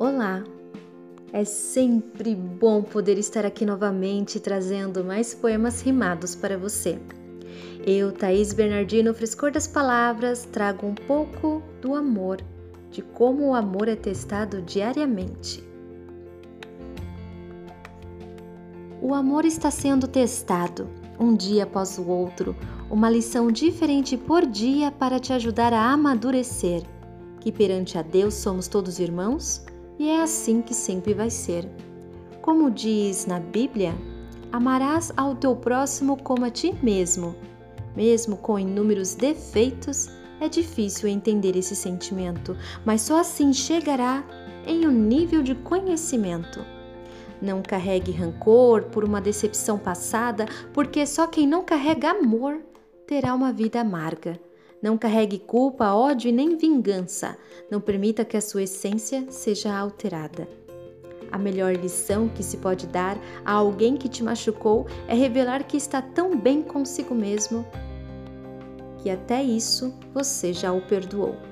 Olá! É sempre bom poder estar aqui novamente trazendo mais poemas rimados para você. Eu, Thaís Bernardino, frescor das palavras, trago um pouco do amor, de como o amor é testado diariamente. O amor está sendo testado, um dia após o outro, uma lição diferente por dia para te ajudar a amadurecer. Que perante a Deus somos todos irmãos e é assim que sempre vai ser. Como diz na Bíblia, amarás ao teu próximo como a ti mesmo. Mesmo com inúmeros defeitos, é difícil entender esse sentimento, mas só assim chegará em um nível de conhecimento. Não carregue rancor por uma decepção passada, porque só quem não carrega amor terá uma vida amarga. Não carregue culpa, ódio e nem vingança. Não permita que a sua essência seja alterada. A melhor lição que se pode dar a alguém que te machucou é revelar que está tão bem consigo mesmo que até isso você já o perdoou.